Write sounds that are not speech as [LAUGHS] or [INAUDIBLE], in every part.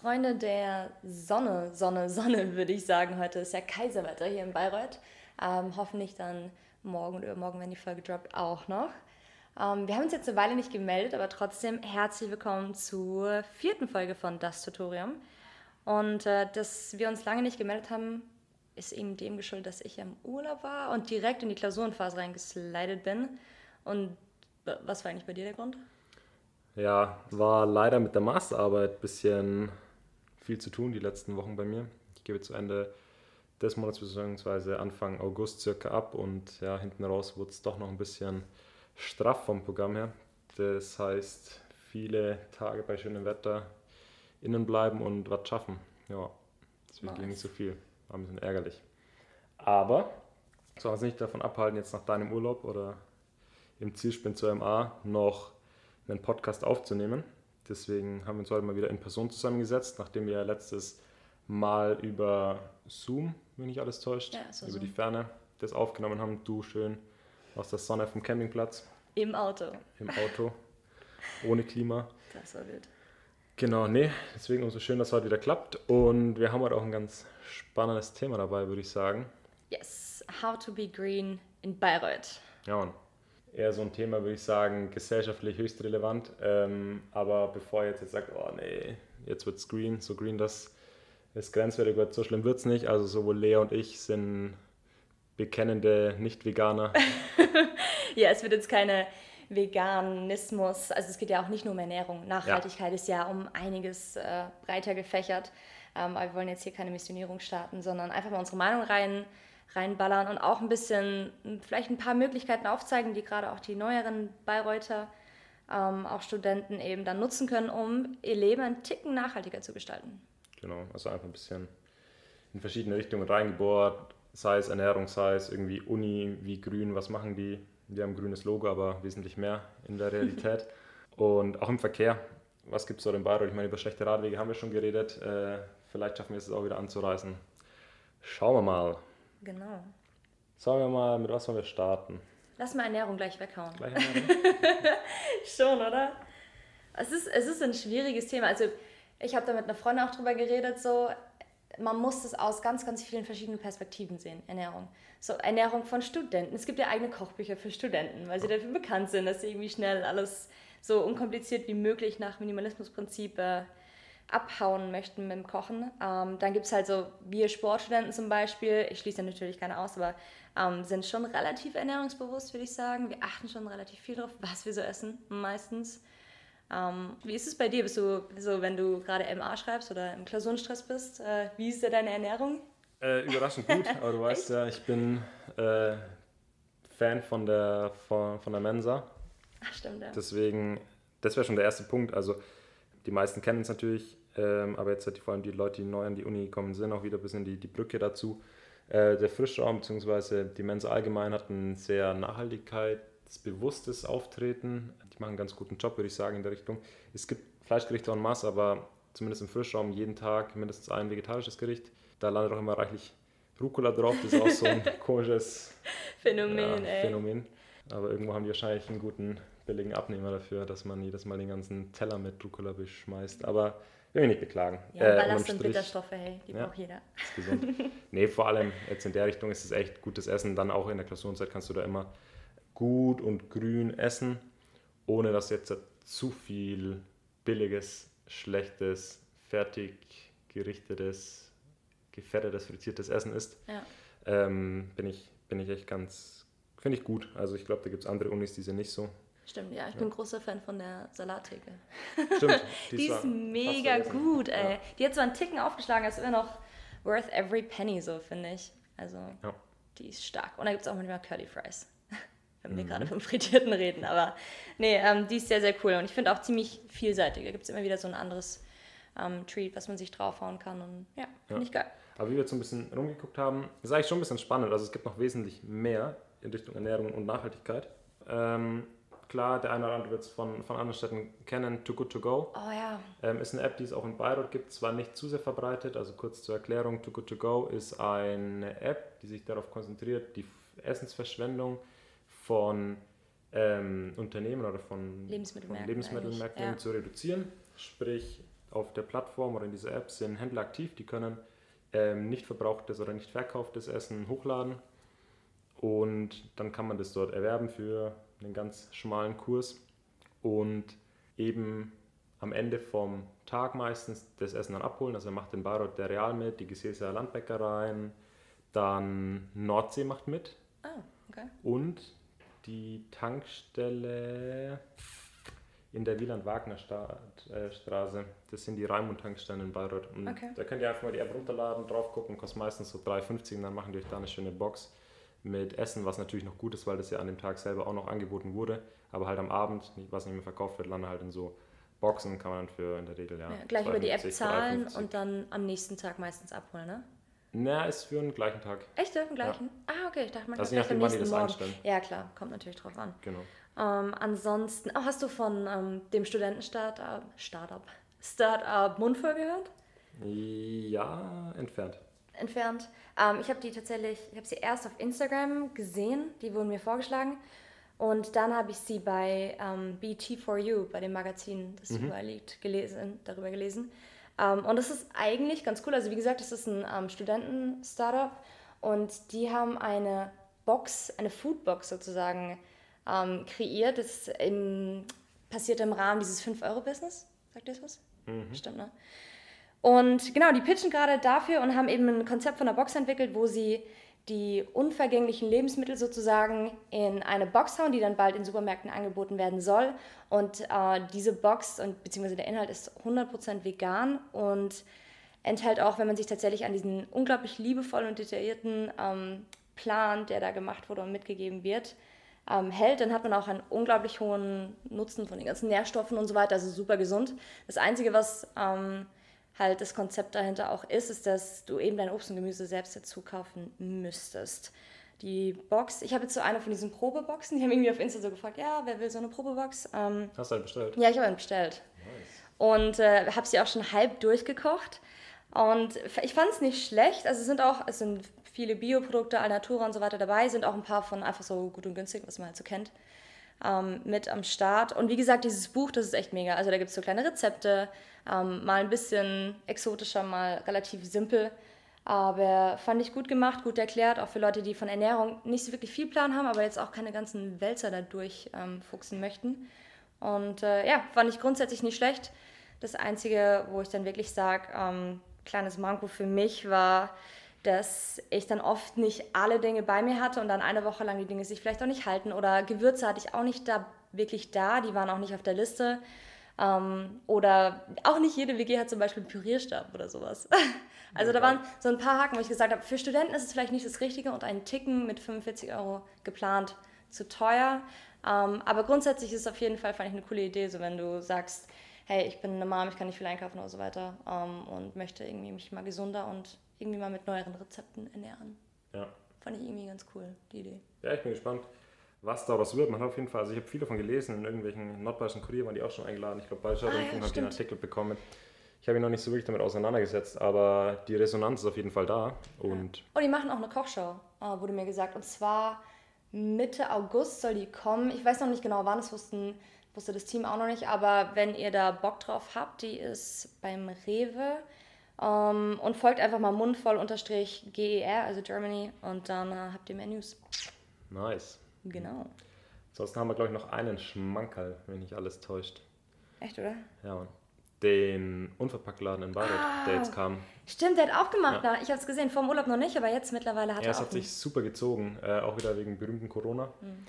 Freunde der Sonne, Sonne, Sonne, [LAUGHS] würde ich sagen. Heute ist ja Kaiserwetter hier in Bayreuth. Ähm, hoffentlich dann morgen oder übermorgen, wenn die Folge droppt, auch noch. Ähm, wir haben uns jetzt eine Weile nicht gemeldet, aber trotzdem herzlich willkommen zur vierten Folge von Das Tutorium. Und äh, dass wir uns lange nicht gemeldet haben, ist eben dem geschuldet, dass ich im Urlaub war und direkt in die Klausurenphase reingeslidet bin. Und was war eigentlich bei dir der Grund? Ja, war leider mit der Masterarbeit ein bisschen viel zu tun die letzten Wochen bei mir. Ich gebe zu Ende des Monats bzw. Anfang August circa ab und ja, hinten raus wurde es doch noch ein bisschen straff vom Programm her. Das heißt, viele Tage bei schönem Wetter innen bleiben und was schaffen. Ja, deswegen nice. nicht so viel. War ein bisschen ärgerlich. Aber soll uns nicht davon abhalten, jetzt nach deinem Urlaub oder im Zielspind zur MA noch einen Podcast aufzunehmen. Deswegen haben wir uns heute mal wieder in Person zusammengesetzt, nachdem wir letztes Mal über Zoom, wenn nicht alles täuscht, ja, über Zoom. die Ferne das aufgenommen haben. Du schön aus der Sonne vom Campingplatz. Im Auto. Im Auto. Ohne Klima. Das war wild. Genau, nee, deswegen umso schön, dass es heute wieder klappt. Und wir haben heute auch ein ganz spannendes Thema dabei, würde ich sagen. Yes, how to be green in Bayreuth. Ja, und eher so ein Thema, würde ich sagen, gesellschaftlich höchst relevant. Ähm, aber bevor ihr jetzt, jetzt sagt, oh nee, jetzt wird es green, so green, das ist grenzwertig wird, so schlimm wird es nicht. Also sowohl Lea und ich sind bekennende Nicht-Veganer. [LAUGHS] ja, es wird jetzt keine Veganismus, also es geht ja auch nicht nur um Ernährung. Nachhaltigkeit ja. ist ja um einiges äh, breiter gefächert. Ähm, aber wir wollen jetzt hier keine Missionierung starten, sondern einfach mal unsere Meinung rein reinballern und auch ein bisschen, vielleicht ein paar Möglichkeiten aufzeigen, die gerade auch die neueren Bayreuther, ähm, auch Studenten eben dann nutzen können, um ihr Leben einen Ticken nachhaltiger zu gestalten. Genau, also einfach ein bisschen in verschiedene Richtungen reingebohrt, sei es Ernährung, sei es irgendwie Uni, wie grün, was machen die? Wir haben ein grünes Logo, aber wesentlich mehr in der Realität. [LAUGHS] und auch im Verkehr, was gibt es dort in Bayreuth? Ich meine, über schlechte Radwege haben wir schon geredet. Äh, vielleicht schaffen wir es auch wieder anzureißen. Schauen wir mal. Genau. Sagen wir mal, mit was wollen wir starten? Lass mal Ernährung gleich weghauen. Gleich Ernährung? [LAUGHS] Schon, oder? Es ist, es ist ein schwieriges Thema. Also ich habe da mit einer Freundin auch drüber geredet, so man muss es aus ganz, ganz vielen verschiedenen Perspektiven sehen, Ernährung. So Ernährung von Studenten. Es gibt ja eigene Kochbücher für Studenten, weil sie dafür bekannt sind, dass sie irgendwie schnell alles so unkompliziert wie möglich nach Minimalismusprinzip äh, abhauen möchten mit dem Kochen. Ähm, dann gibt es halt so, wir Sportstudenten zum Beispiel, ich schließe natürlich keine aus, aber ähm, sind schon relativ ernährungsbewusst, würde ich sagen. Wir achten schon relativ viel darauf, was wir so essen, meistens. Ähm, wie ist es bei dir? Bist du so, wenn du gerade MA schreibst oder im Klausurenstress bist, äh, wie ist da deine Ernährung? Äh, überraschend gut, [LAUGHS] aber du weißt ja, ich bin äh, Fan von der, von, von der Mensa. Ach, stimmt, ja. Deswegen, das wäre schon der erste Punkt. Also, die meisten kennen es natürlich, ähm, aber jetzt hat die, vor allem die Leute, die neu an die Uni gekommen sind, auch wieder ein bisschen die, die Brücke dazu. Äh, der Frischraum bzw. die Mensa allgemein hat ein sehr nachhaltigkeitsbewusstes Auftreten. Die machen einen ganz guten Job, würde ich sagen, in der Richtung. Es gibt Fleischgerichte en masse, aber zumindest im Frischraum jeden Tag mindestens ein vegetarisches Gericht. Da landet auch immer reichlich Rucola drauf. Das ist auch so ein [LAUGHS] komisches Phänomen. Ja, Phänomen. Aber irgendwo haben die wahrscheinlich einen guten billigen Abnehmer dafür, dass man jedes Mal den ganzen Teller mit Rucola beschmeißt. Aber will mich nicht beklagen. Ja, äh, Ballast und Bitterstoffe, hey, die ja, braucht jeder. Ist gesund. [LAUGHS] nee, vor allem jetzt in der Richtung ist es echt gutes Essen. Dann auch in der Klausurenzeit kannst du da immer gut und grün essen, ohne dass jetzt zu viel billiges, schlechtes, fertig gerichtetes, gefettetes, frittiertes Essen ist. Ja. Ähm, bin, ich, bin ich echt ganz, finde ich gut. Also ich glaube, da gibt es andere Unis, die sind nicht so. Stimmt, ja, ich bin großer Fan von der Salattheke. Stimmt. Die, [LAUGHS] die ist mega gut, ey. Ja. Die hat so einen Ticken aufgeschlagen, ist immer noch worth every penny, so finde ich. Also, ja. die ist stark. Und da gibt es auch manchmal Curly Fries. [LAUGHS] Wenn wir mhm. gerade vom Frittierten reden. Aber nee, ähm, die ist sehr, sehr cool. Und ich finde auch ziemlich vielseitig. Da gibt es immer wieder so ein anderes ähm, Treat, was man sich draufhauen kann. Und ja, finde ja. ich geil. Aber wie wir jetzt so ein bisschen rumgeguckt haben, ist eigentlich schon ein bisschen spannend. Also es gibt noch wesentlich mehr in Richtung Ernährung und Nachhaltigkeit. Ähm, klar, der eine oder andere wird es von, von anderen Städten kennen, Too Good To Go. Oh ja. Ähm, ist eine App, die es auch in Bayreuth gibt, zwar nicht zu sehr verbreitet, also kurz zur Erklärung, Too Good To Go ist eine App, die sich darauf konzentriert, die Essensverschwendung von ähm, Unternehmen oder von Lebensmittelmärkten, von Lebensmittelmärkten ja. zu reduzieren. Sprich, auf der Plattform oder in dieser App sind Händler aktiv, die können ähm, nicht verbrauchtes oder nicht verkauftes Essen hochladen und dann kann man das dort erwerben für einen ganz schmalen Kurs und eben am Ende vom Tag meistens das Essen dann abholen. Also er macht den Bayreuth der Real mit, die Gesäßer Landbäckereien, dann Nordsee macht mit. Ah, okay. Und die Tankstelle in der Wieland-Wagner-Straße. Das sind die Raimund-Tankstellen in Bayreuth. Und Okay. Da könnt ihr einfach mal die App runterladen, drauf gucken, kostet meistens so 3,50 und dann machen die euch da eine schöne Box mit Essen, was natürlich noch gut ist, weil das ja an dem Tag selber auch noch angeboten wurde. Aber halt am Abend, was nicht mehr verkauft wird, landet halt in so Boxen, kann man für in der Regel, ja. Ja, gleich über die App 2,50, zahlen 3,50. und dann am nächsten Tag meistens abholen, ne? Na, ist für den gleichen Tag. Echt, ja, im gleichen? Ah, okay, ich dachte, man Also kann je vielleicht am nächsten Morgen. einstellen. Ja, klar, kommt natürlich drauf an. Genau. Ähm, ansonsten, oh, hast du von ähm, dem Studenten-Startup, Startup, Startup Mundvoll gehört? Ja, entfernt. Entfernt. Ähm, ich habe die tatsächlich, ich habe sie erst auf Instagram gesehen, die wurden mir vorgeschlagen. Und dann habe ich sie bei ähm, BT4U, bei dem Magazin, das überall liegt, gelesen, darüber gelesen. Ähm, und das ist eigentlich ganz cool. Also wie gesagt, das ist ein ähm, Studenten-Startup und die haben eine Box, eine Foodbox sozusagen ähm, kreiert. Das im, passiert im Rahmen dieses 5-Euro-Business. Sagt ihr das was? Stimmt, ne? Und genau, die pitchen gerade dafür und haben eben ein Konzept von einer Box entwickelt, wo sie die unvergänglichen Lebensmittel sozusagen in eine Box hauen, die dann bald in Supermärkten angeboten werden soll. Und äh, diese Box und beziehungsweise der Inhalt ist 100% vegan und enthält auch, wenn man sich tatsächlich an diesen unglaublich liebevollen und detaillierten ähm, Plan, der da gemacht wurde und mitgegeben wird, ähm, hält, dann hat man auch einen unglaublich hohen Nutzen von den ganzen Nährstoffen und so weiter, also super gesund. Das Einzige, was ähm, halt das Konzept dahinter auch ist, ist, dass du eben dein Obst und Gemüse selbst dazu kaufen müsstest. Die Box, ich habe jetzt so eine von diesen Probeboxen, die haben irgendwie auf Insta so gefragt, ja, wer will so eine Probebox? Ähm, Hast du halt bestellt? ja, ich habe einen bestellt und äh, habe sie auch schon halb durchgekocht. Und ich fand es nicht schlecht. Also es sind auch, es sind viele Bioprodukte, Alnatura und so weiter dabei, sind auch ein paar von einfach so gut und günstig, was man halt so kennt, ähm, mit am Start. Und wie gesagt, dieses Buch, das ist echt mega. Also da gibt es so kleine Rezepte, ähm, mal ein bisschen exotischer, mal relativ simpel. Aber fand ich gut gemacht, gut erklärt, auch für Leute, die von Ernährung nicht so wirklich viel Plan haben, aber jetzt auch keine ganzen Wälzer da durchfuchsen ähm, fuchsen möchten. Und äh, ja, fand ich grundsätzlich nicht schlecht. Das Einzige, wo ich dann wirklich sage, ähm, kleines Manko für mich war, dass ich dann oft nicht alle Dinge bei mir hatte und dann eine Woche lang die Dinge sich vielleicht auch nicht halten. Oder Gewürze hatte ich auch nicht da wirklich da, die waren auch nicht auf der Liste. Ähm, oder auch nicht jede WG hat zum Beispiel einen Pürierstab oder sowas. [LAUGHS] Also da waren so ein paar Haken, wo ich gesagt habe, für Studenten ist es vielleicht nicht das Richtige und ein Ticken mit 45 Euro geplant zu teuer. Ähm, aber grundsätzlich ist es auf jeden Fall, fand ich eine coole Idee, so wenn du sagst, hey, ich bin eine Mom, ich kann nicht viel einkaufen oder so weiter ähm, und möchte irgendwie mich mal gesunder und irgendwie mal mit neueren Rezepten ernähren. Ja. Fand ich irgendwie ganz cool, die Idee. Ja, ich bin gespannt, was daraus wird. Man hat auf jeden Fall, also ich habe viele davon gelesen, in irgendwelchen nordbayerischen Kurier waren die auch schon eingeladen. Ich glaube, Bayerischer Ah, ja, Rundfunk hat den. Artikel bekommen. Ich habe mich noch nicht so wirklich damit auseinandergesetzt, aber die Resonanz ist auf jeden Fall da. Und Oh, die machen auch eine Kochshow, äh, wurde mir gesagt. Und zwar Mitte August soll die kommen. Ich weiß noch nicht genau wann, das wussten, wusste das Team auch noch nicht. Aber wenn ihr da Bock drauf habt, die ist beim Rewe. Ähm, und folgt einfach mal mundvoll unterstrich GER, also Germany. Und dann äh, habt ihr Menüs. nice. Genau. Ansonsten haben wir, glaube ich, noch einen Schmankerl, wenn nicht alles täuscht. Echt, oder? Ja, Mann. Den Unverpacktladen in Bayreuth, der jetzt kam. Stimmt, der hat aufgemacht. Ja. da. Ich habe es gesehen, vor dem Urlaub noch nicht, aber jetzt mittlerweile hat Ja, er es auch. hat sich super gezogen, äh, auch wieder wegen berühmten Corona. Hm.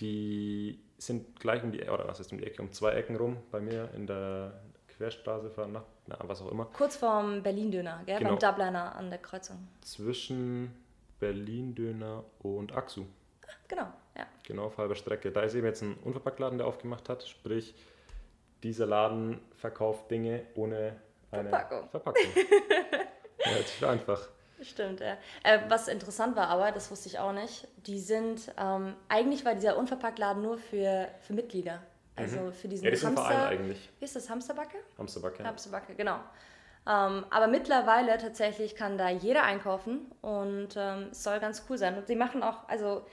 Die sind gleich um die oder was ist um die Ecke, um zwei Ecken rum bei mir in der Querstraße fahren, nach, na, was auch immer. Kurz vorm Berlin-Döner, gell? Genau. Beim Dubliner an der Kreuzung. Zwischen Berlin-Döner und Axu. Genau, ja. Genau, auf halber Strecke. Da ist eben jetzt ein Unverpacktladen, der aufgemacht hat. Sprich, dieser Laden verkauft Dinge ohne eine Verpackung. Verpackung. [LAUGHS] Relativ einfach. Stimmt, ja. Äh, was interessant war aber, das wusste ich auch nicht, die sind, ähm, eigentlich war dieser Unverpacktladen nur für, für Mitglieder. Also für diesen Mhm. Ja, ein Verein Hamster... eigentlich. Wie ist das, Hamsterbacke? Hamsterbacke. Ja. Hamsterbacke, genau. Ähm, aber mittlerweile tatsächlich kann da jeder einkaufen und ähm, es soll ganz cool sein. Und sie machen auch, also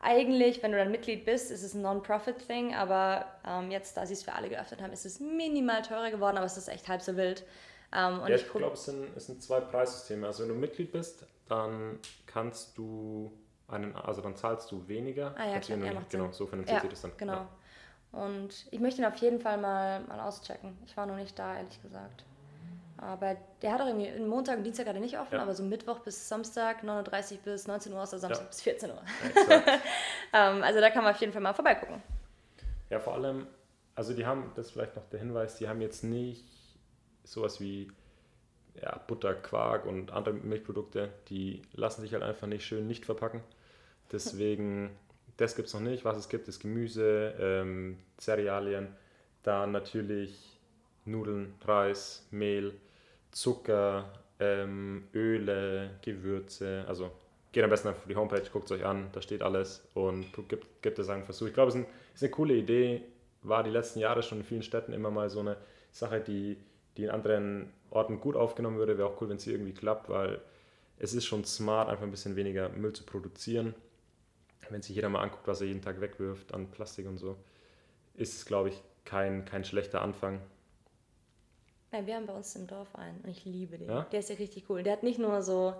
eigentlich, wenn du dann Mitglied bist, ist es ein Non-Profit-Thing, aber ähm, jetzt, da sie es für alle geöffnet haben, ist es minimal teurer geworden, aber es ist echt halb so wild. Ähm, ja, ich, ich glaube, es sind, es sind zwei Preissysteme. Also wenn du Mitglied bist, dann kannst du einen, also dann zahlst du weniger. Ah ja, klar, ja, genau, so finanziert ja, sich das dann. Genau. Ja. Und ich möchte ihn auf jeden Fall mal, mal auschecken. Ich war noch nicht da, ehrlich gesagt. Aber der hat auch irgendwie, Montag und Dienstag er nicht offen, ja. aber so Mittwoch bis Samstag, 9.30 Uhr bis 19 Uhr, oder Samstag ja. bis 14 Uhr. [LAUGHS] ähm, also da kann man auf jeden Fall mal vorbeigucken. Ja, vor allem, also die haben, das ist vielleicht noch der Hinweis, die haben jetzt nicht sowas wie ja, Butter, Quark und andere Milchprodukte, die lassen sich halt einfach nicht schön nicht verpacken. Deswegen, das gibt es noch nicht. Was es gibt, ist Gemüse, ähm, Cerealien, dann natürlich Nudeln, Reis, Mehl, Zucker, ähm, Öle, Gewürze. Also geht am besten auf die Homepage, guckt es euch an, da steht alles und gibt, gibt es einen Versuch. Ich glaube, es ist, ein, ist eine coole Idee, war die letzten Jahre schon in vielen Städten immer mal so eine Sache, die, die in anderen Orten gut aufgenommen würde. Wäre auch cool, wenn es hier irgendwie klappt, weil es ist schon smart, einfach ein bisschen weniger Müll zu produzieren. Wenn sich jeder mal anguckt, was er jeden Tag wegwirft an Plastik und so, ist es, glaube ich, kein, kein schlechter Anfang. Ja, wir haben bei uns im Dorf einen und ich liebe den. Ja? Der ist ja richtig cool. Der hat nicht nur so,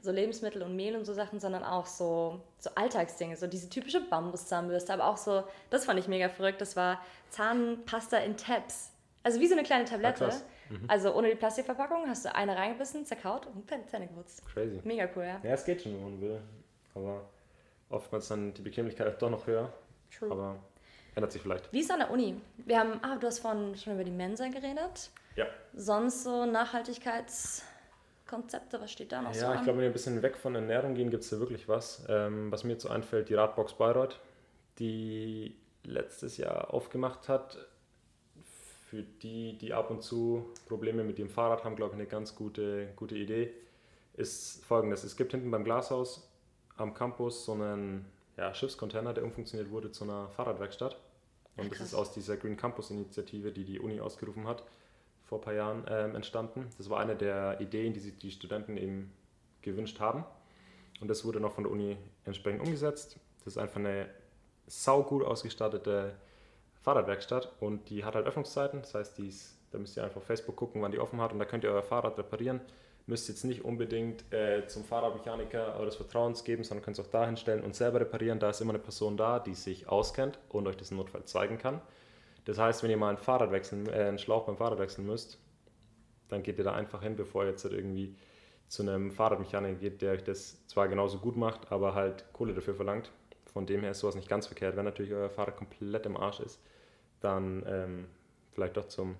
so Lebensmittel und Mehl und so Sachen, sondern auch so, so Alltagsdinge, so diese typische Bambuszahnbürste, aber auch so, das fand ich mega verrückt, das war Zahnpasta in Tabs. Also wie so eine kleine Tablette. Ja, mhm. Also ohne die Plastikverpackung hast du eine reingebissen, zerkaut und Zähne geputzt. Crazy. Mega cool, ja. Ja, es geht schon, wenn man will. Aber oftmals dann die Bequemlichkeit doch noch höher. True. Aber ändert sich vielleicht. Wie ist es an der Uni? Wir haben, ah, du hast vorhin schon über die Mensa geredet. Ja. Sonst so Nachhaltigkeitskonzepte, was steht da noch ja, so Ja, ich glaube, wenn wir ein bisschen weg von Ernährung gehen, gibt es da wirklich was. Ähm, was mir jetzt so einfällt, die Radbox Bayreuth, die letztes Jahr aufgemacht hat. Für die, die ab und zu Probleme mit dem Fahrrad haben, glaube ich, eine ganz gute, gute Idee. Ist folgendes: Es gibt hinten beim Glashaus am Campus so einen ja, Schiffscontainer, der umfunktioniert wurde zu einer Fahrradwerkstatt. Und Ach, das ist aus dieser Green Campus Initiative, die die Uni ausgerufen hat, vor ein paar Jahren äh, entstanden. Das war eine der Ideen, die sich die Studenten eben gewünscht haben. Und das wurde noch von der Uni entsprechend umgesetzt. Das ist einfach eine saugut ausgestattete Fahrradwerkstatt und die hat halt Öffnungszeiten. Das heißt, ist, da müsst ihr einfach auf Facebook gucken, wann die offen hat und da könnt ihr euer Fahrrad reparieren. Müsst jetzt nicht unbedingt äh, zum Fahrradmechaniker eures Vertrauens geben, sondern könnt es auch da hinstellen und selber reparieren. Da ist immer eine Person da, die sich auskennt und euch das im Notfall zeigen kann. Das heißt, wenn ihr mal ein Fahrrad wechseln, äh, einen Schlauch beim Fahrrad wechseln müsst, dann geht ihr da einfach hin, bevor ihr jetzt halt irgendwie zu einem Fahrradmechaniker geht, der euch das zwar genauso gut macht, aber halt Kohle dafür verlangt. Von dem her ist sowas nicht ganz verkehrt. Wenn natürlich euer Fahrrad komplett im Arsch ist, dann ähm, vielleicht doch zum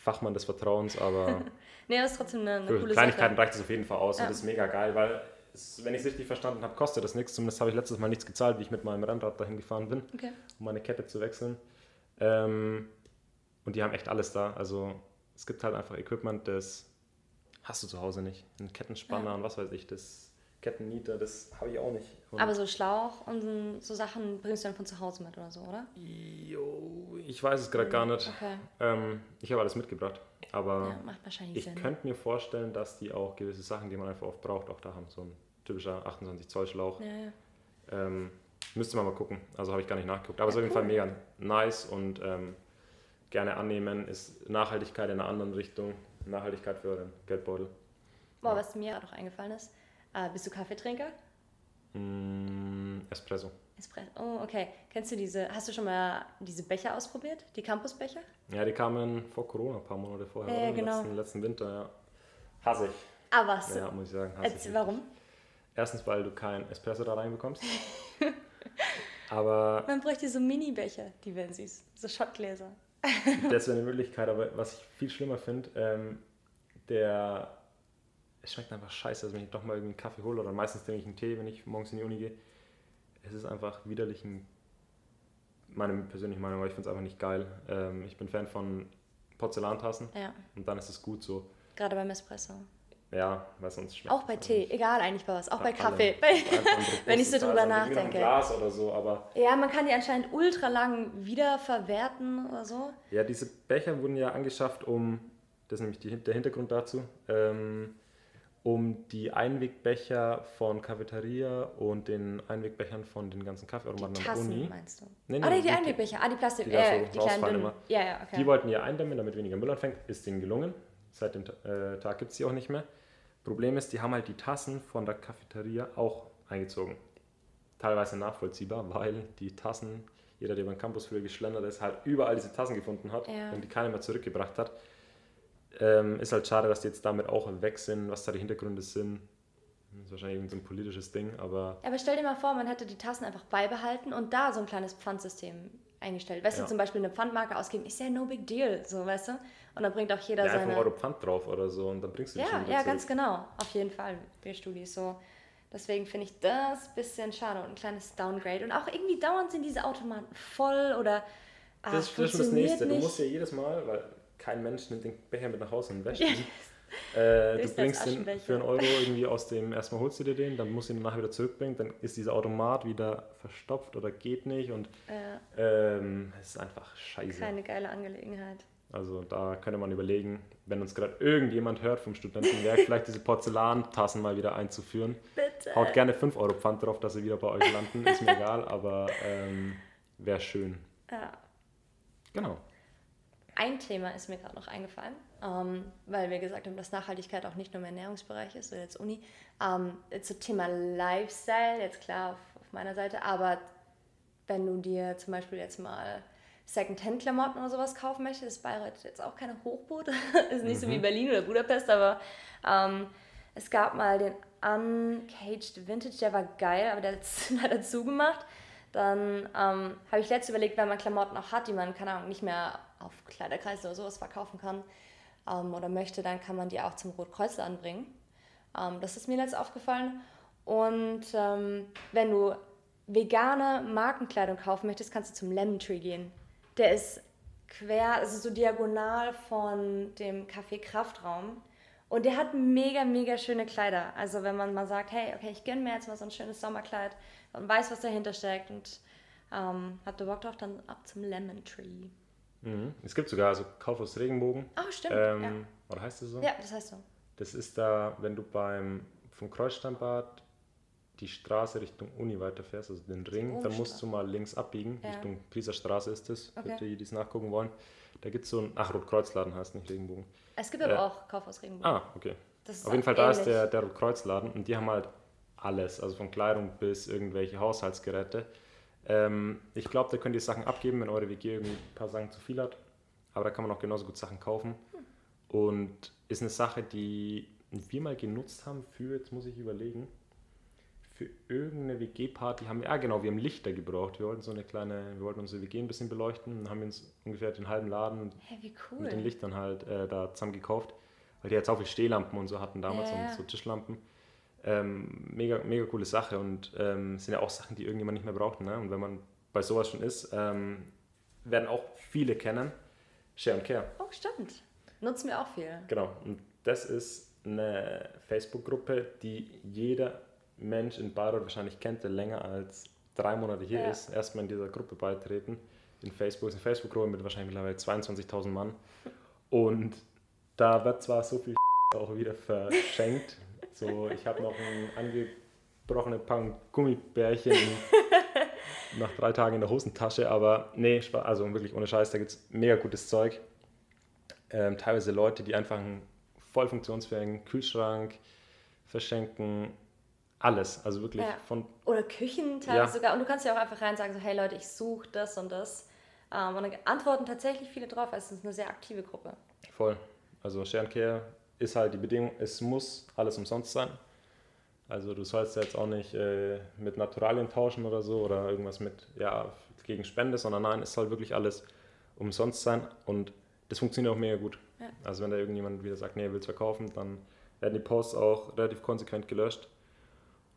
Fachmann des Vertrauens, aber [LAUGHS] nee, das ist trotzdem eine, eine für coole Kleinigkeiten Sache. reicht es auf jeden Fall aus ja. und das ist mega geil, weil es, wenn ich es richtig verstanden habe, kostet das nichts. Zumindest habe ich letztes Mal nichts gezahlt, wie ich mit meinem Rennrad dahin gefahren bin, okay. um meine Kette zu wechseln. Ähm, und die haben echt alles da. Also es gibt halt einfach Equipment, das hast du zu Hause nicht. Ein Kettenspanner ja. und was weiß ich, das Kettennieter, das habe ich auch nicht. Und Aber so Schlauch und so Sachen bringst du dann von zu Hause mit oder so, oder? Jo, ich weiß es gerade gar nicht. Okay. Ähm, ich habe alles mitgebracht. Aber ja, ich könnte mir vorstellen, dass die auch gewisse Sachen, die man einfach oft braucht, auch da haben. So ein typischer 28 Zoll Schlauch. Ja, ja. Ähm, müsste man mal gucken. Also habe ich gar nicht nachgeguckt. Aber es ist auf jeden Fall mega nice und ähm, gerne annehmen. Ist Nachhaltigkeit in einer anderen Richtung. Nachhaltigkeit für euren Geldbeutel. Boah, was mir auch eingefallen ist. Äh, bist du Kaffeetrinker? Mm, Espresso. Espresso. Oh, okay. Kennst du diese, hast du schon mal diese Becher ausprobiert? Die Campusbecher? Ja, die kamen vor Corona, ein paar Monate vorher. Ja, ja genau. Letzten, letzten Winter, ja. Hasse ich. Ah, was? Ja, muss ich sagen. Hasse ich warum? Erstens, weil du kein Espresso da reinbekommst. [LAUGHS] aber. Man bräuchte so Mini-Becher, die wären süß. So Schottgläser. das wäre eine Möglichkeit, aber was ich viel schlimmer finde, ähm, der. Es schmeckt einfach scheiße, also wenn ich doch mal irgendwie einen Kaffee hole oder meistens trinke ich einen Tee, wenn ich morgens in die Uni gehe. Es ist einfach widerlich ein meine persönliche Meinung, aber ich finde es einfach nicht geil. Ähm, ich bin Fan von Porzellantassen ja. und dann ist es gut so. Gerade beim Espresso. Ja, weil sonst schmeckt Auch bei Tee, nicht. egal eigentlich bei was, auch bei Kaffee. [LAUGHS] Wenn ich so drüber nachdenke. Ein Glas oder so, aber. Ja, man kann die anscheinend ultra lang wiederverwerten oder so. Ja, diese Becher wurden ja angeschafft, um, das ist nämlich die, der Hintergrund dazu, ähm, um die Einwegbecher von Cafeteria und den Einwegbechern von den ganzen Kaffeeautomaten Die an der Tassen, Uni. meinst du? Nee, nee, ah, nee, die die- Einwegbecher. Ah, die Plastik. die äh, so die kleinen immer. Ja, ja, okay. Die wollten die eindämmen, damit weniger Müll anfängt. Ist denen gelungen. Seit dem äh, Tag gibt es die auch nicht mehr. Problem ist, die haben halt die Tassen von der Cafeteria auch eingezogen. Teilweise nachvollziehbar, weil die Tassen, jeder, der beim Campus früher geschlendert ist, halt überall diese Tassen gefunden hat Ja. und die keiner mehr zurückgebracht hat. Ähm, ist halt schade, dass die jetzt damit auch weg sind, was da die Hintergründe sind. Das ist wahrscheinlich irgendein so ein politisches Ding, aber Aber stell dir mal vor, man hätte die Tassen einfach beibehalten und da so ein kleines Pfandsystem eingestellt. Weißt Ja. du, zum Beispiel eine Pfandmarke ausgeben, ist ja no big deal, so, weißt du? Und dann bringt auch jeder ja, einfach seine... ein Euro Pfand drauf oder so und dann bringst du die Ja, schon ja, zurück. ganz genau. Auf jeden Fall, wir Studis so. Deswegen finde ich das ein bisschen schade und ein kleines Downgrade. Und auch irgendwie dauernd sind diese Automaten voll oder ah, Das ist das, ist das funktioniert nächste. nicht. Du musst ja jedes Mal, weil kein Mensch nimmt den Becher mit nach Hause und wäscht ihn. Äh, du bringst den für einen Euro irgendwie aus dem, erstmal holst du dir den, dann musst du ihn nachher wieder zurückbringen, dann ist dieser Automat wieder verstopft oder geht nicht und Ja, ähm, es ist einfach scheiße. keine geile Angelegenheit. Also da könnte man überlegen, wenn uns gerade irgendjemand hört vom Studentenwerk, [LAUGHS] vielleicht diese Porzellantassen mal wieder einzuführen. Bitte. Haut gerne 5 Euro Pfand drauf, dass sie wieder bei euch landen, ist mir [LAUGHS] egal, aber ähm, wäre schön. Ja. Genau. Ein Thema ist mir gerade noch eingefallen, ähm, weil wir gesagt haben, dass Nachhaltigkeit auch nicht nur im Ernährungsbereich ist oder jetzt Uni. Ähm, zum Thema Lifestyle, jetzt klar auf, auf meiner Seite, aber wenn du dir zum Beispiel jetzt mal Second-Hand-Klamotten oder sowas kaufen möchtest, ist Bayreuth jetzt auch keine Hochboot, [LAUGHS] ist nicht so wie Berlin oder Budapest, aber ähm, es gab mal den Uncaged Vintage, der war geil, aber der hat [LAUGHS] leider zugemacht. Dann ähm, habe ich letztens überlegt, wenn man Klamotten auch hat, die man, keine Ahnung, nicht mehr auf Kleiderkreise oder sowas verkaufen kann ähm, oder möchte, dann kann man die auch zum Rotkreuz anbringen. Ähm, das ist mir letztens aufgefallen. Und ähm, wenn du vegane Markenkleidung kaufen möchtest, kannst du zum Lemon Tree gehen. Der ist quer, also so diagonal von dem Café Kraftraum. Und der hat mega, mega schöne Kleider. Also wenn man mal sagt, hey, okay, ich gönne mir jetzt mal so ein schönes Sommerkleid und weiß, was dahinter steckt und ähm, habt ihr Bock drauf, dann ab zum Lemon Tree. Mhm. Es gibt sogar so Kaufhaus Regenbogen. Oh, stimmt. Ähm, Oder heißt es so? ja. ja, das heißt so. Das ist da, wenn du beim vom Kreuzsteinbad die Straße Richtung Uni weiterfährst, also den Ring, dann musst du mal links abbiegen. Ja. Richtung Prieserstraße ist das, Okay. für die, die es nachgucken wollen. Da gibt es so ein, ach, Rotkreuzladen heißt nicht Regenbogen. Es gibt aber Äh, auch Kaufhaus Regenbogen. Ah, okay. Das Auf jeden Fall, da ist ähnlich. der, der Rotkreuzladen und die haben halt alles, also von Kleidung bis irgendwelche Haushaltsgeräte. Ähm, ich glaube, da könnt ihr Sachen abgeben, wenn eure WG irgendwie ein paar Sachen zu viel hat. Aber da kann man auch genauso gut Sachen kaufen. Und ist eine Sache, die wir mal genutzt haben für, jetzt muss ich überlegen, für irgendeine WG-Party haben wir, ah genau, wir haben Lichter gebraucht. Wir wollten so eine kleine, wir wollten unsere WG ein bisschen beleuchten und haben uns ungefähr den halben Laden Hey, wie mit den cool. Lichtern halt äh, da zusammen gekauft, weil die jetzt auch viel Stehlampen und so hatten damals ja. und so Tischlampen. Ähm, mega, mega coole Sache und ähm, sind ja auch Sachen, die irgendjemand nicht mehr braucht. Ne? Und wenn man bei sowas schon ist, ähm, werden auch viele kennen. Share and Care. Oh, stimmt. Nutzen wir auch viel. Genau. Und das ist eine Facebook-Gruppe, die jeder Mensch in Bayreuth wahrscheinlich kennt, der länger als drei Monate hier Ja. ist, erstmal in dieser Gruppe beitreten. In Facebook ist eine Facebook-Gruppe mit wahrscheinlich mittlerweile 22.000 Mann. [LAUGHS] Und da wird zwar so viel [LAUGHS] auch wieder verschenkt. So, ich habe noch ein angebrochenes Paar Gummibärchen [LAUGHS] nach drei Tagen in der Hosentasche, aber nee, also wirklich ohne Scheiß, da gibt es mega gutes Zeug. Ähm, teilweise Leute, die einfach einen voll funktionsfähigen Kühlschrank verschenken. Alles, also wirklich Ja. von Oder Küchen teilweise Ja. sogar. Und du kannst ja auch einfach rein sagen, so, hey Leute, ich suche das und das. Ähm, und dann antworten tatsächlich viele drauf. Also es ist eine sehr aktive Gruppe. Voll. Also Share and Care ist halt die Bedingung, es muss alles umsonst sein. Also du sollst jetzt auch nicht äh, mit Naturalien tauschen oder so oder irgendwas mit, ja, gegen Spende, sondern nein, es soll wirklich alles umsonst sein und das funktioniert auch mega gut. Ja. Also wenn da irgendjemand wieder sagt, nee, er will es verkaufen, dann werden die Posts auch relativ konsequent gelöscht.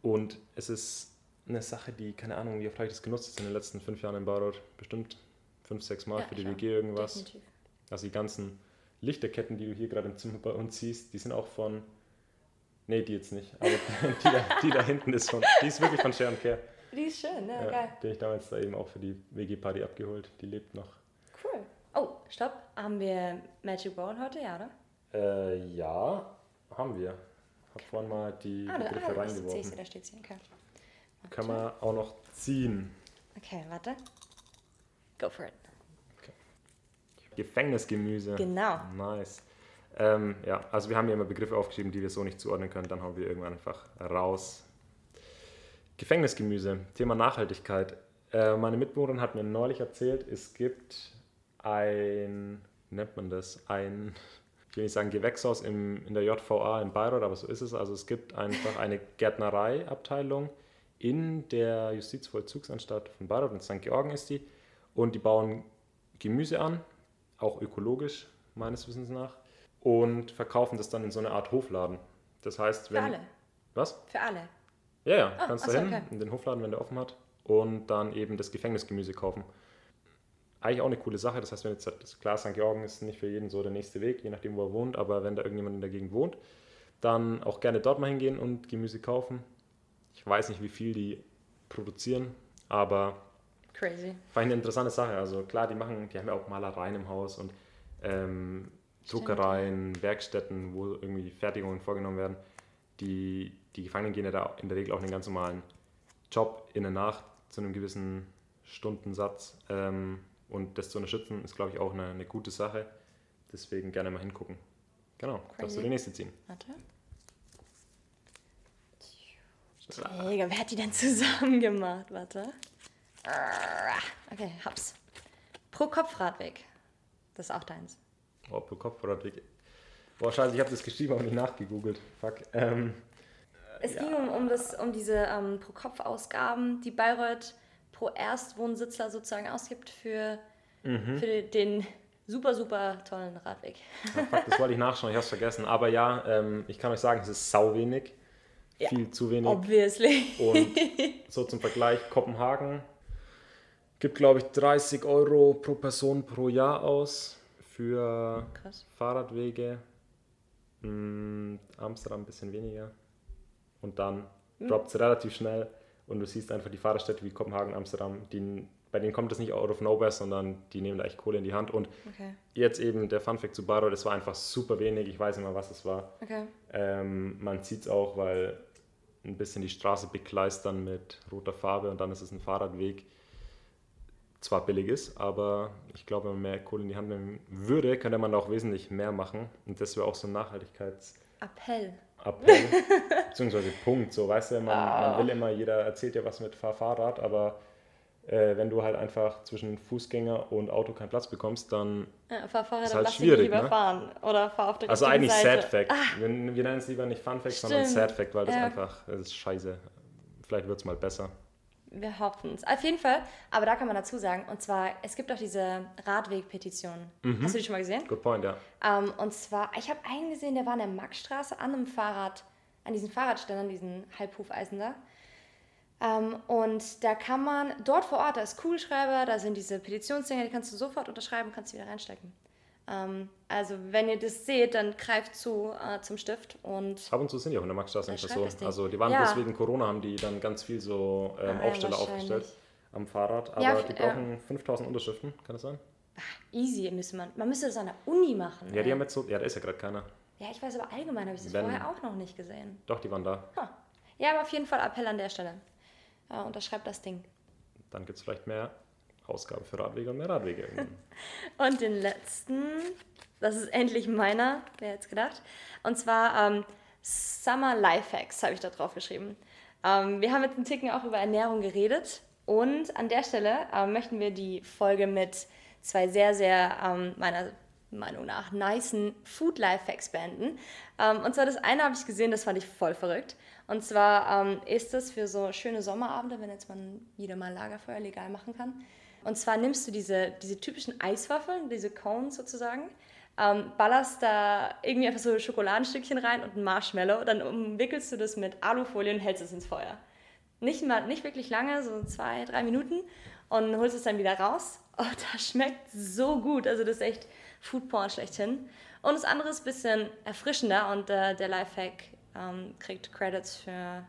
Und es ist eine Sache, die, keine Ahnung, wie oft habe ich das genutzt jetzt in den letzten fünf Jahren in Bayreuth? Bestimmt fünf, sechs Mal Ja, für die. WG irgendwas. Definitiv. Also die ganzen Lichterketten, die du hier gerade im Zimmer bei uns siehst, die sind auch von. Nee, die jetzt nicht. Aber [LAUGHS] die da, die da hinten ist von. Die ist wirklich von Share and Care. Die ist schön, ne? Ja, Geil. den ich damals da eben auch für die WG-Party abgeholt. Die lebt noch. Cool. Oh, stopp. Haben wir Magic Bone heute? Ja, oder? Äh, ja, haben wir. habe vorhin mal die Ah, da, Begriffe ah, reingeworfen. ich, da steht sie. Okay. Kann man auch noch ziehen. Okay, warte. Go for it. Gefängnisgemüse. Genau. Nice. Ähm, ja, also wir haben hier immer Begriffe aufgeschrieben, die wir so nicht zuordnen können. Dann hauen wir irgendwann einfach raus. Gefängnisgemüse, Thema Nachhaltigkeit. Äh, meine Mitbewohnerin hat mir neulich erzählt, es gibt ein, wie nennt man das, ein, ich will nicht sagen Gewächshaus im, in der JVA in Bayreuth, aber so ist es. Also es gibt einfach eine Gärtnereiabteilung in der Justizvollzugsanstalt von Bayreuth, in St. Georgen ist die. Und die bauen Gemüse an, auch ökologisch meines Wissens nach, und verkaufen das dann in so eine Art Hofladen. Das heißt, Für wenn... alle. Was? Für alle. Ja, ja, Ah, kannst du hin, okay. in den Hofladen, wenn der offen hat, und dann eben das Gefängnisgemüse kaufen. Eigentlich auch eine coole Sache. Das heißt, wenn jetzt, das klar, St. Georgen ist nicht für jeden so der nächste Weg, je nachdem, wo er wohnt, aber wenn da irgendjemand in der Gegend wohnt, dann auch gerne dort mal hingehen und Gemüse kaufen. Ich weiß nicht, wie viel die produzieren, aber Crazy. war eine interessante Sache. Also klar, die machen, die haben ja auch Malereien im Haus und ähm, Druckereien, Werkstätten, wo irgendwie Fertigungen vorgenommen werden. Die, die Gefangenen gehen ja da in der Regel auch einen ganz normalen Job in der Nacht zu einem gewissen Stundensatz. Ähm, und das zu unterstützen, ist, glaube ich, auch eine, eine gute Sache. Deswegen gerne mal hingucken. Genau, darfst Crazy. du die nächste ziehen. Warte. Digga, wer hat die denn [LAUGHS] zusammen gemacht? Warte. Okay, hab's. Pro Kopf Radweg. Das ist auch deins. Oh, pro Kopf oder Weg. Boah, scheiße, ich habe das geschrieben, aber nicht nachgegoogelt. Fuck. Ähm, Es Ja. ging um, um, das, um diese ähm, Pro-Kopf-Ausgaben, die Bayreuth pro Erstwohnsitzler sozusagen ausgibt für, Mhm. für den super, super tollen Radweg. Ja, fuck, das wollte ich nachschauen, ich habe es vergessen. Aber ja, ähm, ich kann euch sagen, es ist sau wenig. Ja. Viel zu wenig. Obviously. Und [LAUGHS] so zum Vergleich, Kopenhagen gibt, glaube ich, 30 Euro pro Person pro Jahr aus für Krass. Fahrradwege. Mm, Amsterdam ein bisschen weniger. Und dann Hm. droppt es relativ schnell und du siehst einfach die Fahrradstädte wie Kopenhagen, Amsterdam, die, bei denen kommt es nicht out of nowhere, sondern die nehmen da echt Kohle in die Hand. Und Okay, jetzt eben der Funfact zu Bayreuth, das war einfach super wenig, ich weiß nicht mal, was es war. okay. Ähm, man sieht es auch, weil ein bisschen die Straße bekleistern mit roter Farbe und dann ist es ein Fahrradweg. Zwar billig ist, aber ich glaube, wenn man mehr Kohle in die Hand nehmen würde, könnte man da auch wesentlich mehr machen. Und das wäre auch so ein Nachhaltigkeitsappell, Appell. [LAUGHS] beziehungsweise Punkt. So, weißt du, man, man will immer, jeder erzählt ja was mit Fahr Fahrrad, aber äh, wenn du halt einfach zwischen Fußgänger und Auto keinen Platz bekommst, dann Ja, fahr Fahrrad, Ist halt schwierig, lieber ne? fahren. Oder fahr auf der Also eigentlich Seite. Sad Fact. Wir, wir nennen es lieber nicht Fun Fact, sondern Stimmt. Sad Fact, weil das Ja. einfach, das ist scheiße. Vielleicht wird es mal besser. Wir hoffen es. Auf jeden Fall. Aber da kann man dazu sagen, und zwar, es gibt auch diese Radweg-Petition. Mhm. Hast du die schon mal gesehen? Good point, ja. Ähm, und zwar, ich habe einen gesehen, der war an der Maxstraße an einem Fahrrad, an diesen Fahrradständern, diesen Halbhufeisen da. Ähm, und da kann man, dort vor Ort, da ist Kugelschreiber, da sind diese Petitionsdinger, die kannst du sofort unterschreiben, kannst du wieder reinstecken. Ähm, also, wenn ihr das seht, dann greift zu äh, zum Stift und Ab und zu sind die auch in der Maxstraße Ja, schreib so. Also die waren Ja. bloß wegen Corona, haben die dann ganz viel so ähm, Ah, ja, Aufsteller aufgestellt am Fahrrad. Aber Ja, die ja. brauchen 5000 Unterschriften, kann das sein? easy müsste man. Man müsste das an der Uni machen. Ja, die ey. haben jetzt so, ja, da ist ja gerade keiner. ja, ich weiß, aber allgemein habe ich das Wenn- vorher auch noch nicht gesehen. Doch, die waren da. Huh. Ja, aber auf jeden Fall Appell an der Stelle. Äh, unterschreibt das Ding. Dann gibt es vielleicht mehr Ausgaben für Radwege und mehr Radwege. [LAUGHS] Und den letzten, das ist endlich meiner, wer es gedacht. Und zwar ähm, Summer Lifehacks habe ich da drauf geschrieben. Ähm, wir haben mit dem Ticken auch über Ernährung geredet. Und an der Stelle ähm, möchten wir die Folge mit zwei sehr, sehr, ähm, meiner Meinung nach, nicen Food Lifehacks beenden. Ähm, und zwar das eine habe ich gesehen, das fand ich voll verrückt. Und zwar ähm, ist es für so schöne Sommerabende, wenn jetzt man wieder mal Lagerfeuer legal machen kann. Und zwar nimmst du diese, diese typischen Eiswaffeln, diese Cones sozusagen, ähm, ballerst da irgendwie einfach so Schokoladenstückchen rein und ein Marshmallow, dann umwickelst du das mit Alufolie und hältst es ins Feuer. Nicht, mal, nicht wirklich lange, so zwei, drei Minuten und holst es dann wieder raus. [LAUGHS] Oh, das schmeckt so gut. Also das ist echt Foodporn schlechthin. Und das andere ist ein bisschen erfrischender und äh, der Lifehack ähm, kriegt Credits für,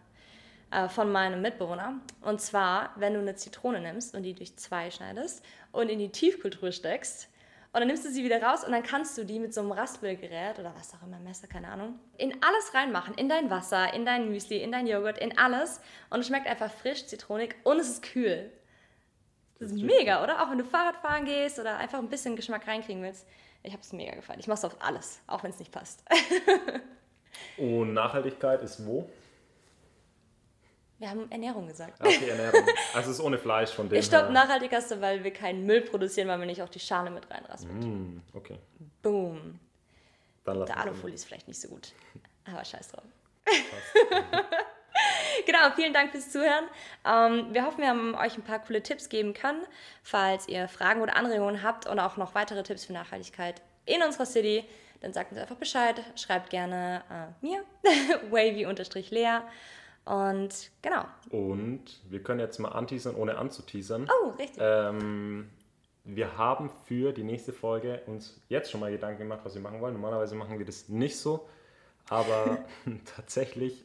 äh, von meinem Mitbewohner. Und zwar, wenn du eine Zitrone nimmst und die durch zwei schneidest und in die Tiefkultur steckst Und dann nimmst du sie wieder raus und dann kannst du die mit so einem Raspelgerät oder was auch immer, Messer, keine Ahnung, in alles reinmachen. In dein Wasser, in dein Müsli, in dein Joghurt, in alles. Und es schmeckt einfach frisch, zitronig und es ist kühl. Das ist mega, oder? Auch wenn du Fahrrad fahren gehst oder einfach ein bisschen Geschmack reinkriegen willst. Ich habe es mega gefallen. Ich mache es auf alles, auch wenn es nicht passt. [LAUGHS] Und Nachhaltigkeit ist wo? Wir haben Ernährung gesagt. Ah, Okay, Ernährung. [LAUGHS] Also es ist ohne Fleisch von dem Ich stopp her. nachhaltig hast du, weil wir keinen Müll produzieren, weil wir nicht auch die Schale mit reinraspeln. Hm, okay, Boom. dann lass Der Alufolie ist vielleicht nicht so gut. Aber scheiß drauf. [LAUGHS] genau, vielen Dank fürs Zuhören. Ähm, wir hoffen, wir haben euch ein paar coole Tipps geben können. Falls ihr Fragen oder Anregungen habt und auch noch weitere Tipps für Nachhaltigkeit in unserer City, dann sagt uns einfach Bescheid. Schreibt gerne äh, mir, [LAUGHS] wavy-lea. Und genau. Und wir können jetzt mal anteasern, ohne anzuteasern. Oh, richtig. Ähm, wir haben für die nächste Folge uns jetzt schon mal Gedanken gemacht, was wir machen wollen. Normalerweise machen wir das nicht so, aber [LAUGHS] tatsächlich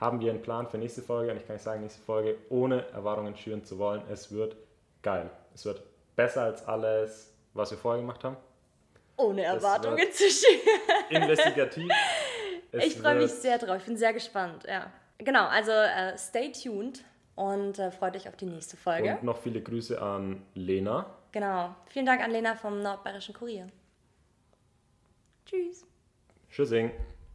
haben wir einen Plan für nächste Folge und ich kann nicht sagen, nächste Folge ohne Erwartungen schüren zu wollen. Es wird geil. Es wird besser als alles, was wir vorher gemacht haben. Ohne Erwartungen zu schüren. Investigativ. [LAUGHS] Es Ich freue mich sehr drauf. Ich bin sehr gespannt. Ja. Genau, also äh, stay tuned und äh, freut euch auf die nächste Folge. Und noch viele Grüße an Lena. Genau. Vielen Dank an Lena vom Nordbayerischen Kurier. Tschüss. Tschüssing.